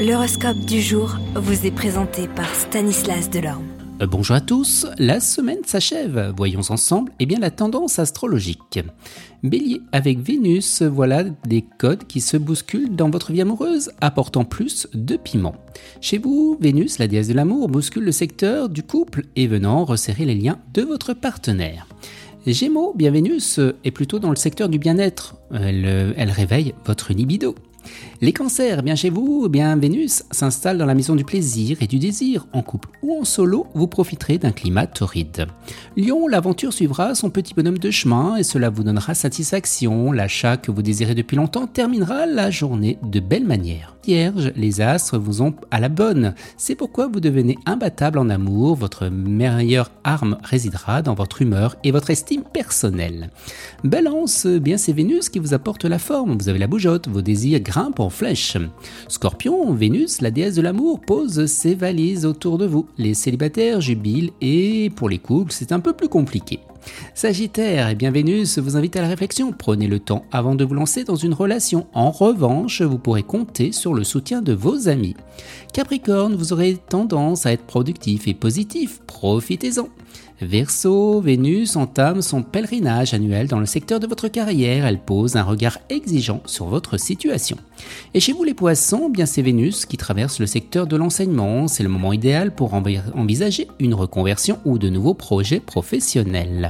L'horoscope du jour vous est présenté par Stanislas Delorme. Euh, bonjour à tous, la semaine s'achève. Voyons ensemble eh bien, la tendance astrologique. Bélier, avec Vénus, voilà des codes qui se bousculent dans votre vie amoureuse, apportant plus de piment. Chez vous, Vénus, la déesse de l'amour, bouscule le secteur du couple et venant resserrer les liens de votre partenaire. Gémeaux, bien Vénus est plutôt dans le secteur du bien-être. Elle, elle réveille votre libido. Les cancers, bien chez vous, bien Vénus s'installe dans la maison du plaisir et du désir. En couple ou en solo, vous profiterez d'un climat torride. Lion, l'aventure suivra son petit bonhomme de chemin et cela vous donnera satisfaction. L'achat que vous désirez depuis longtemps terminera la journée de belle manière. Vierge, les astres vous ont à la bonne. C'est pourquoi vous devenez imbattable en amour. Votre meilleure arme résidera dans votre humeur et votre estime personnelle. Balance, bien c'est Vénus qui vous apporte la forme. Vous avez la bougeotte, vos désirs grimpent en flèche. Scorpion, Vénus, la déesse de l'amour, pose ses valises autour de vous. Les célibataires jubilent et pour les couples, c'est un peu plus compliqué. Sagittaire, et eh bien Vénus vous invite à la réflexion. Prenez le temps avant de vous lancer dans une relation. En revanche, vous pourrez compter sur le soutien de vos amis. Capricorne, vous aurez tendance à être productif et positif. Profitez-en. Verseau, Vénus entame son pèlerinage annuel dans le secteur de votre carrière. Elle pose un regard exigeant sur votre situation. Et chez vous les poissons, bien c'est Vénus qui traverse le secteur de l'enseignement. C'est le moment idéal pour envisager une reconversion ou de nouveaux projets professionnels.